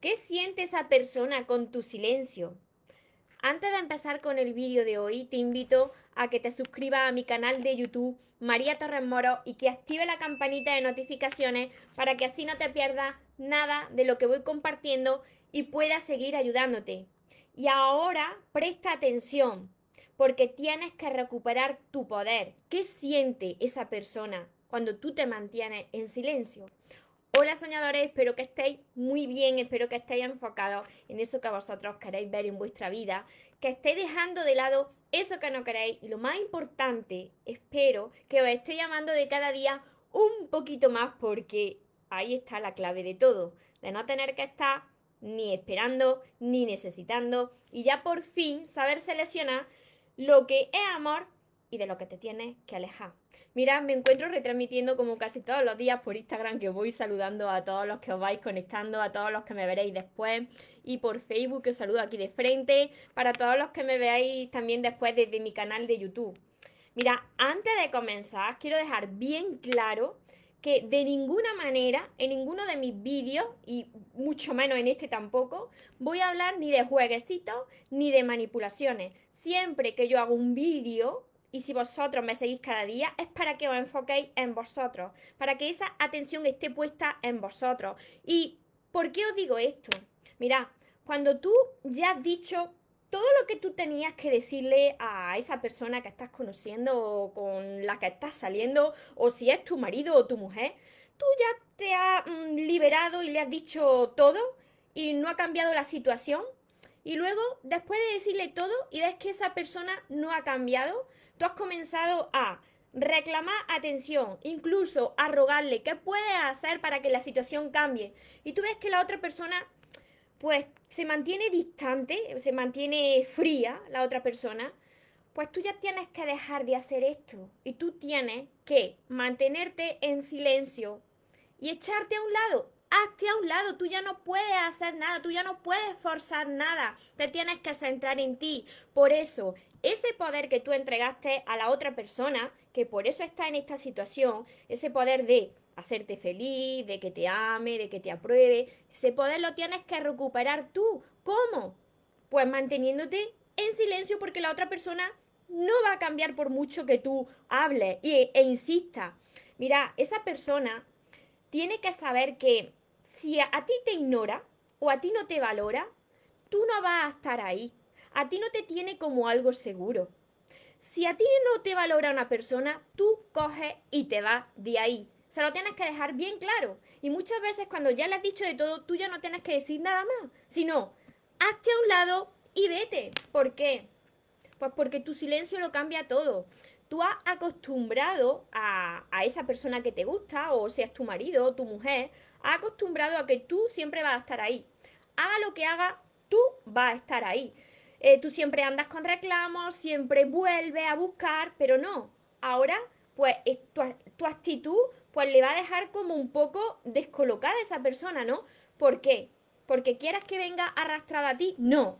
¿Qué siente esa persona con tu silencio? Antes de empezar con el vídeo de hoy, te invito a que te suscribas a mi canal de YouTube María Torres Moro y que active la campanita de notificaciones para que así no te pierdas nada de lo que voy compartiendo y pueda seguir ayudándote. Y ahora presta atención, porque tienes que recuperar tu poder. ¿Qué siente esa persona cuando tú te mantienes en silencio? Hola soñadores, espero que estéis muy bien, espero que estéis enfocados en eso que vosotros queréis ver en vuestra vida, que estéis dejando de lado eso que no queréis y lo más importante, espero que os estéis llamando de cada día un poquito más porque ahí está la clave de todo, de no tener que estar ni esperando ni necesitando y ya por fin saber seleccionar lo que es amor y de lo que te tienes que alejar. Mira, me encuentro retransmitiendo como casi todos los días por Instagram que os voy saludando a todos los que os vais conectando, a todos los que me veréis después y por Facebook que os saludo aquí de frente, para todos los que me veáis también después desde mi canal de YouTube. Mira, antes de comenzar, quiero dejar bien claro que de ninguna manera, en ninguno de mis vídeos, y mucho menos en este tampoco, voy a hablar ni de jueguecitos ni de manipulaciones. Siempre que yo hago un vídeo, y si vosotros me seguís cada día, es para que os enfoquéis en vosotros, para que esa atención esté puesta en vosotros. ¿Y por qué os digo esto? Mira, cuando tú ya has dicho todo lo que tú tenías que decirle a esa persona que estás conociendo o con la que estás saliendo, o si es tu marido o tu mujer, tú ya te has mm, liberado y le has dicho todo y no ha cambiado la situación. Y luego, después de decirle todo y ves que esa persona no ha cambiado, tú has comenzado a reclamar atención, incluso a rogarle qué puedes hacer para que la situación cambie. Y tú ves que la otra persona, pues, se mantiene distante, se mantiene fría, la otra persona. Pues tú ya tienes que dejar de hacer esto y tú tienes que mantenerte en silencio y echarte a un lado hazte a un lado, tú ya no puedes hacer nada, tú ya no puedes forzar nada, te tienes que centrar en ti. Por eso, ese poder que tú entregaste a la otra persona, que por eso está en esta situación, ese poder de hacerte feliz, de que te ame, de que te apruebe, ese poder lo tienes que recuperar tú. ¿Cómo? Pues manteniéndote en silencio porque la otra persona no va a cambiar por mucho que tú hables e, e insista. Mira, esa persona tiene que saber que si a, ti te ignora o a ti no te valora, tú no vas a estar ahí. A ti no te tiene como algo seguro. Si a ti no te valora una persona, tú coges y te vas de ahí. Se lo tienes que dejar bien claro. Y muchas veces cuando ya le has dicho de todo, tú ya no tienes que decir nada más. Sino, hazte a un lado y vete. ¿Por qué? Pues porque tu silencio lo cambia todo tú has acostumbrado a, esa persona que te gusta, o seas tu marido o tu mujer, has acostumbrado a que tú siempre vas a estar ahí. Haga lo que haga, tú vas a estar ahí. Eh, tú siempre andas con reclamos, siempre vuelves a buscar, pero no. Ahora, pues tu, tu actitud pues le va a dejar como un poco descolocada a esa persona, ¿no? ¿Por qué? ¿Porque quieras que venga arrastrada a ti? No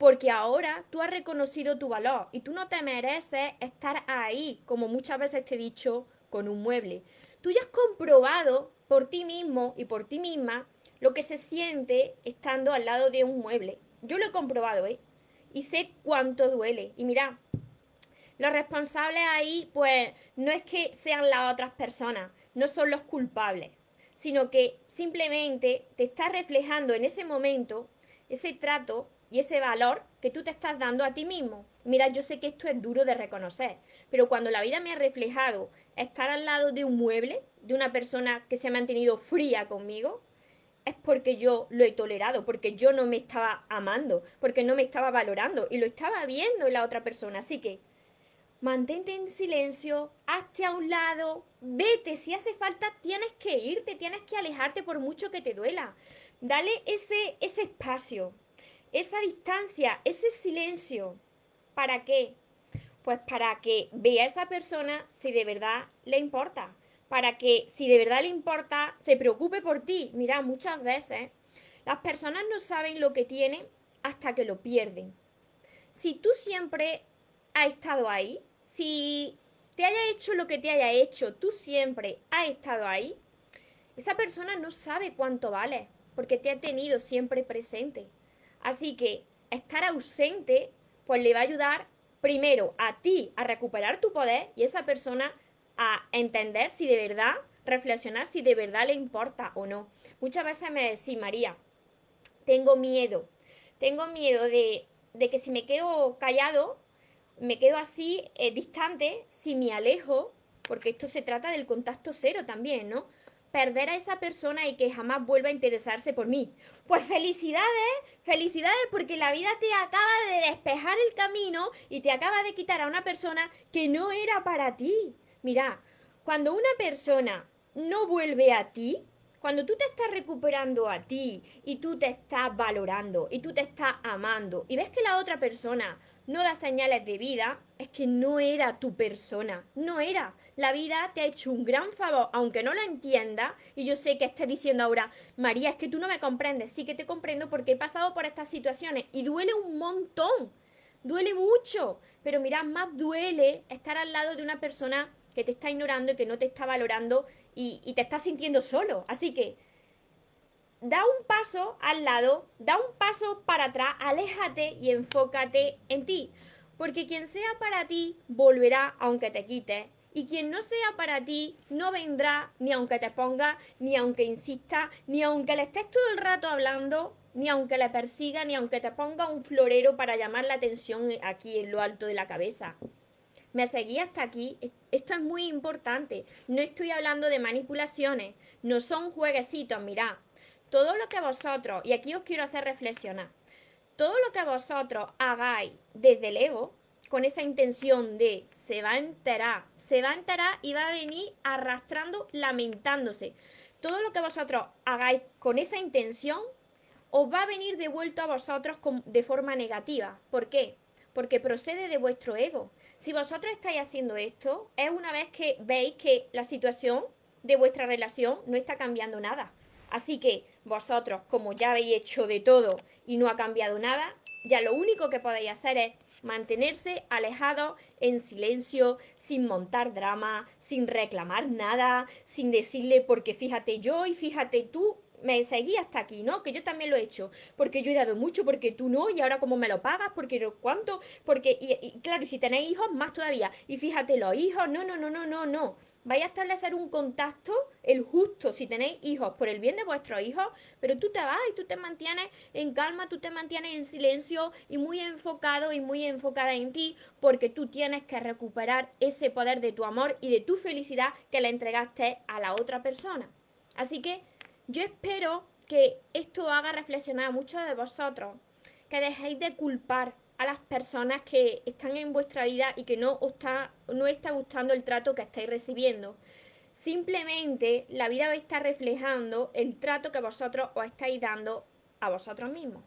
porque ahora tú has reconocido tu valor y tú no te mereces estar ahí, como muchas veces te he dicho, con un mueble. Tú ya has comprobado por ti mismo y por ti misma lo que se siente estando al lado de un mueble. Yo lo he comprobado, ¿eh? Y sé cuánto duele. Y mira, los responsables ahí, pues, no es que sean las otras personas, no son los culpables, sino que simplemente te está reflejando en ese momento ese trato y ese valor que tú te estás dando a ti mismo. Mira, yo sé que esto es duro de reconocer, pero cuando la vida me ha reflejado estar al lado de un mueble, de una persona que se ha mantenido fría conmigo, es porque yo lo he tolerado, porque yo no me estaba amando, porque no me estaba valorando y lo estaba viendo en la otra persona. Así que mantente en silencio, hazte a un lado, vete, si hace falta tienes que irte, tienes que alejarte por mucho que te duela. Dale ese, ese espacio, esa distancia, ese silencio. ¿Para qué? Pues para que vea a esa persona si de verdad le importa. Para que si de verdad le importa, se preocupe por ti. Mira, muchas veces las personas no saben lo que tienen hasta que lo pierden. Si tú siempre has estado ahí, si te haya hecho lo que te haya hecho, tú siempre has estado ahí, esa persona no sabe cuánto vale porque te ha tenido siempre presente. Así que estar ausente, pues le va a ayudar primero a ti a recuperar tu poder y esa persona a entender si de verdad, reflexionar si de verdad le importa o no. Muchas veces me decís, María, tengo miedo, tengo miedo de, de que si me quedo callado, me quedo así eh, distante, si me alejo, porque esto se trata del contacto cero también, ¿no? Perder a esa persona y que jamás vuelva a interesarse por mí. Pues felicidades, felicidades porque la vida te acaba de despejar el camino y te acaba de quitar a una persona que no era para ti. Mira, cuando una persona no vuelve a ti, cuando tú te estás recuperando a ti y tú te estás valorando y tú te estás amando y ves que la otra persona no da señales de vida, es que no era tu persona, no era. La vida te ha hecho un gran favor, aunque no lo entienda, y yo sé que estés diciendo ahora, María, es que tú no me comprendes, sí que te comprendo porque he pasado por estas situaciones y duele un montón, duele mucho, pero mira, más duele estar al lado de una persona que te está ignorando y que no te está valorando y, y te está sintiendo solo. Así que da un paso al lado, da un paso para atrás, aléjate y enfócate en ti. Porque quien sea para ti volverá aunque te quite. Y quien no sea para ti no vendrá ni aunque te ponga, ni aunque insista, ni aunque le estés todo el rato hablando, ni aunque le persiga, ni aunque te ponga un florero para llamar la atención aquí en lo alto de la cabeza. Me seguí hasta aquí. Esto es muy importante. No estoy hablando de manipulaciones. No son jueguecitos, mirad todo lo que vosotros, y aquí os quiero hacer reflexionar, todo lo que vosotros hagáis desde el ego, con esa intención de se va a enterar, se va a enterar y va a venir arrastrando, lamentándose. Todo lo que vosotros hagáis con esa intención os va a venir devuelto a vosotros de forma negativa. ¿Por qué? Porque procede de vuestro ego. Si vosotros estáis haciendo esto, es una vez que veis que la situación de vuestra relación no está cambiando nada. Así que vosotros, como ya habéis hecho de todo y no ha cambiado nada, ya lo único que podéis hacer es mantenerse alejados en silencio, sin montar drama, sin reclamar nada, sin decirle porque fíjate yo y fíjate tú, me seguí hasta aquí, ¿no? Que yo también lo he hecho, porque yo he dado mucho, porque tú no, y ahora cómo me lo pagas, porque no cuánto, porque, y, claro, si tenéis hijos, más todavía, y fíjate los hijos, no, no, no, no, no, no, vais a establecer un contacto, el justo, si tenéis hijos, por el bien de vuestros hijos, pero tú te vas y tú te mantienes en calma, tú te mantienes en silencio y muy enfocado y muy enfocada en ti, porque tú tienes que recuperar ese poder de tu amor y de tu felicidad que le entregaste a la otra persona. Así que yo espero que esto haga reflexionar a muchos de vosotros, que dejéis de culpar a las personas que están en vuestra vida y que no está, no está gustando el trato que estáis recibiendo. Simplemente la vida va a estar reflejando el trato que vosotros os estáis dando a vosotros mismos.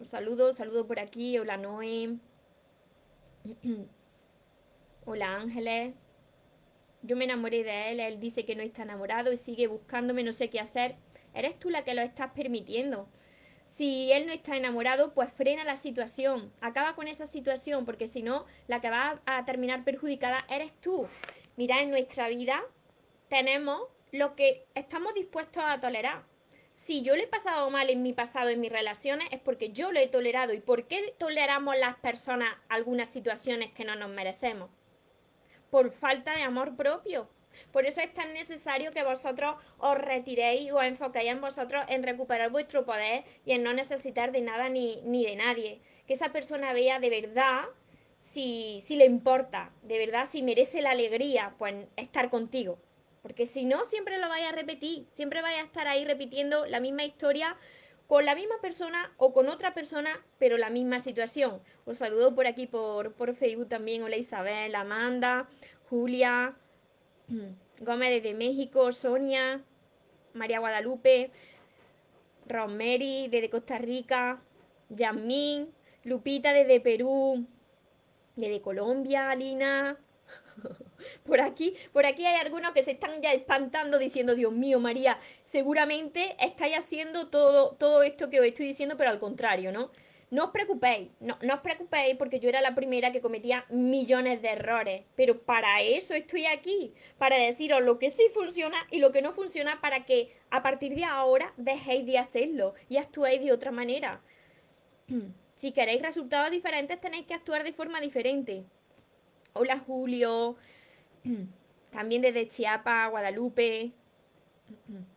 Un saludo, saludo por aquí. Hola Noé. Hola Ángeles. Yo me enamoré de él, él dice que no está enamorado y sigue buscándome, no sé qué hacer. Eres tú la que lo estás permitiendo. Si él no está enamorado, pues frena la situación, acaba con esa situación, porque si no, la que va a terminar perjudicada eres tú. Mira, en nuestra vida tenemos lo que estamos dispuestos a tolerar. Si yo le he pasado mal en mi pasado, en mis relaciones, es porque yo lo he tolerado. ¿Y por qué toleramos las personas algunas situaciones que no nos merecemos? Por falta de amor propio. Por eso es tan necesario que vosotros os retiréis y os enfoquéis en vosotros en recuperar vuestro poder y en no necesitar de nada ni, ni de nadie. Que esa persona vea de verdad si, si le importa, de verdad si merece la alegría, pues estar contigo. Porque si no, siempre lo vais a repetir, siempre vais a estar ahí repitiendo la misma historia con la misma persona o con otra persona, pero la misma situación. Os saludo por aquí por, por Facebook también. Hola Isabel, Amanda, Julia, Gómez desde México, Sonia, María Guadalupe, Rosemary desde Costa Rica, Yasmín, Lupita desde Perú, desde Colombia, Alina. Por aquí, por aquí hay algunos que se están ya espantando diciendo, Dios mío, María, seguramente estáis haciendo todo, todo esto que os estoy diciendo, pero al contrario, ¿no? No os preocupéis, no, no os preocupéis porque yo era la primera que cometía millones de errores, pero para eso estoy aquí, para deciros lo que sí funciona y lo que no funciona para que a partir de ahora dejéis de hacerlo y actuéis de otra manera. Si queréis resultados diferentes tenéis que actuar de forma diferente. Hola Julio, también desde Chiapas, Guadalupe.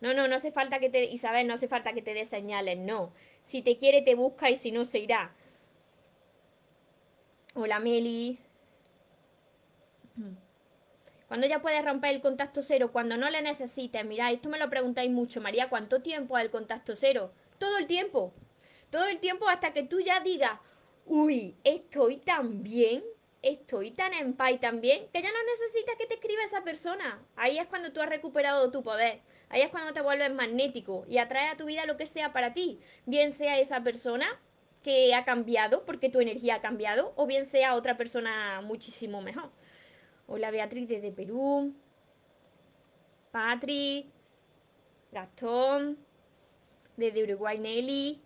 No, no, no hace falta que te, Isabel, no hace falta que te dé señales, no. Si te quiere, te busca y si no, se irá. Hola, Meli. Cuando ya puedes romper el contacto cero? Cuando no le necesites. Mirad, esto me lo preguntáis mucho, María. ¿Cuánto tiempo es el contacto cero? Todo el tiempo. Todo el tiempo hasta que tú ya digas, uy, estoy tan bien, estoy tan en paz también, que ya no necesitas que te escriba esa persona. Ahí es cuando tú has recuperado tu poder. Ahí es cuando te vuelves magnético y atrae a tu vida lo que sea para ti. Bien sea esa persona que ha cambiado porque tu energía ha cambiado o bien sea otra persona muchísimo mejor. Hola Beatriz desde Perú. Patri. Gastón. Desde Uruguay Nelly.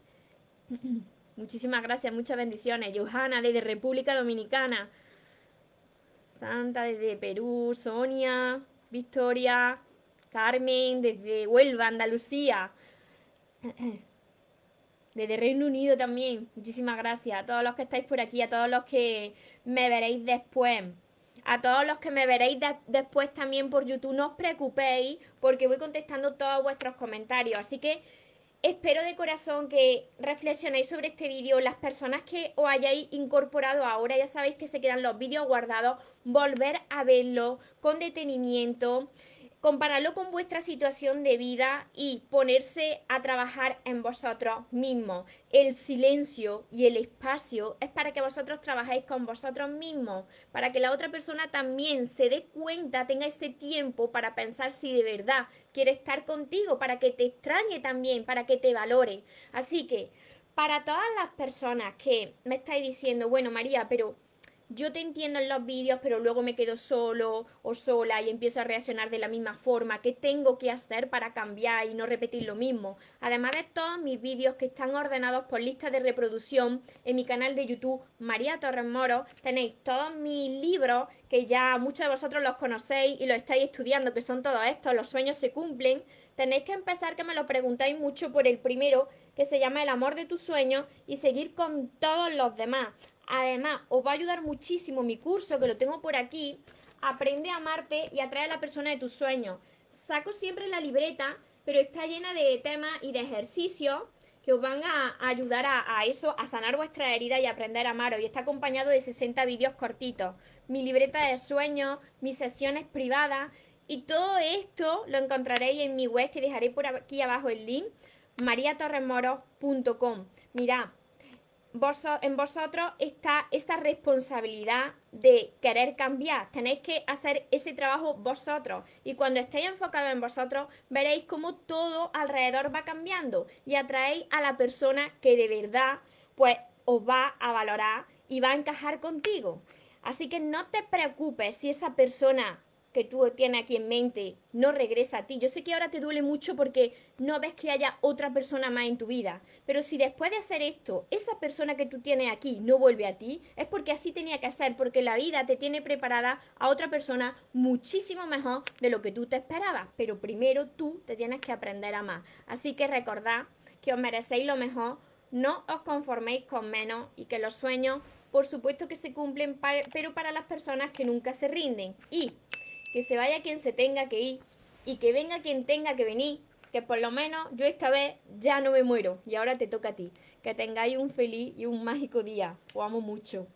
Muchísimas gracias, muchas bendiciones. Johanna desde República Dominicana. Santa desde Perú. Sonia. Victoria. Carmen desde Huelva, Andalucía. Desde Reino Unido también. Muchísimas gracias a todos los que estáis por aquí, a todos los que me veréis después. A todos los que me veréis después también por YouTube, no os preocupéis porque voy contestando todos vuestros comentarios. Así que Espero de corazón que reflexionéis sobre este vídeo. Las personas que os hayáis incorporado ahora, ya sabéis que se quedan los vídeos guardados, volver a verlo con detenimiento compararlo con vuestra situación de vida y ponerse a trabajar en vosotros mismos. El silencio y el espacio es para que vosotros trabajéis con vosotros mismos, para que la otra persona también se dé cuenta, tenga ese tiempo para pensar si de verdad quiere estar contigo, para que te extrañe también, para que te valore. Así que, para todas las personas que me estáis diciendo, bueno María, pero yo te entiendo en los vídeos, pero luego me quedo solo o sola y empiezo a reaccionar de la misma forma. ¿Qué tengo que hacer para cambiar y no repetir lo mismo? Además de todos mis vídeos que están ordenados por lista de reproducción en mi canal de YouTube María Torres Moro, tenéis todos mis libros que ya muchos de vosotros los conocéis y los estáis estudiando, que son todos estos, los sueños se cumplen. Tenéis que empezar, que me lo preguntáis mucho, por el primero, que se llama El amor de tus sueños, y seguir con todos los demás. Además, os va a ayudar muchísimo mi curso, que lo tengo por aquí. Aprende a amarte y atrae a la persona de tus sueños. Saco siempre la libreta, pero está llena de temas y de ejercicios que os van a ayudar a, eso, a sanar vuestra herida y aprender a amaros. Y está acompañado de 60 vídeos cortitos. Mi libreta de sueños, mis sesiones privadas. Y todo esto lo encontraréis en mi web, que dejaré por aquí abajo el link, mariatorremoros.com. Mirad, en vosotros está esa responsabilidad de querer cambiar. Tenéis que hacer ese trabajo vosotros. Y cuando estéis enfocados en vosotros, veréis cómo todo alrededor va cambiando y atraéis a la persona que de verdad pues os va a valorar y va a encajar contigo. Así que no te preocupes si esa persona que tú tienes aquí en mente no regresa a ti. Yo sé que ahora te duele mucho porque no ves que haya otra persona más en tu vida, pero si después de hacer esto, esa persona que tú tienes aquí no vuelve a ti, es porque así tenía que ser, porque la vida te tiene preparada a otra persona muchísimo mejor de lo que tú te esperabas, pero primero tú te tienes que aprender a más. Así que recordad que os merecéis lo mejor, no os conforméis con menos y que los sueños, por supuesto que se cumplen, pero para las personas que nunca se rinden. Y que se vaya quien se tenga que ir y que venga quien tenga que venir, que por lo menos yo esta vez ya no me muero y ahora te toca a ti. Que tengáis un feliz y un mágico día. Os amo mucho.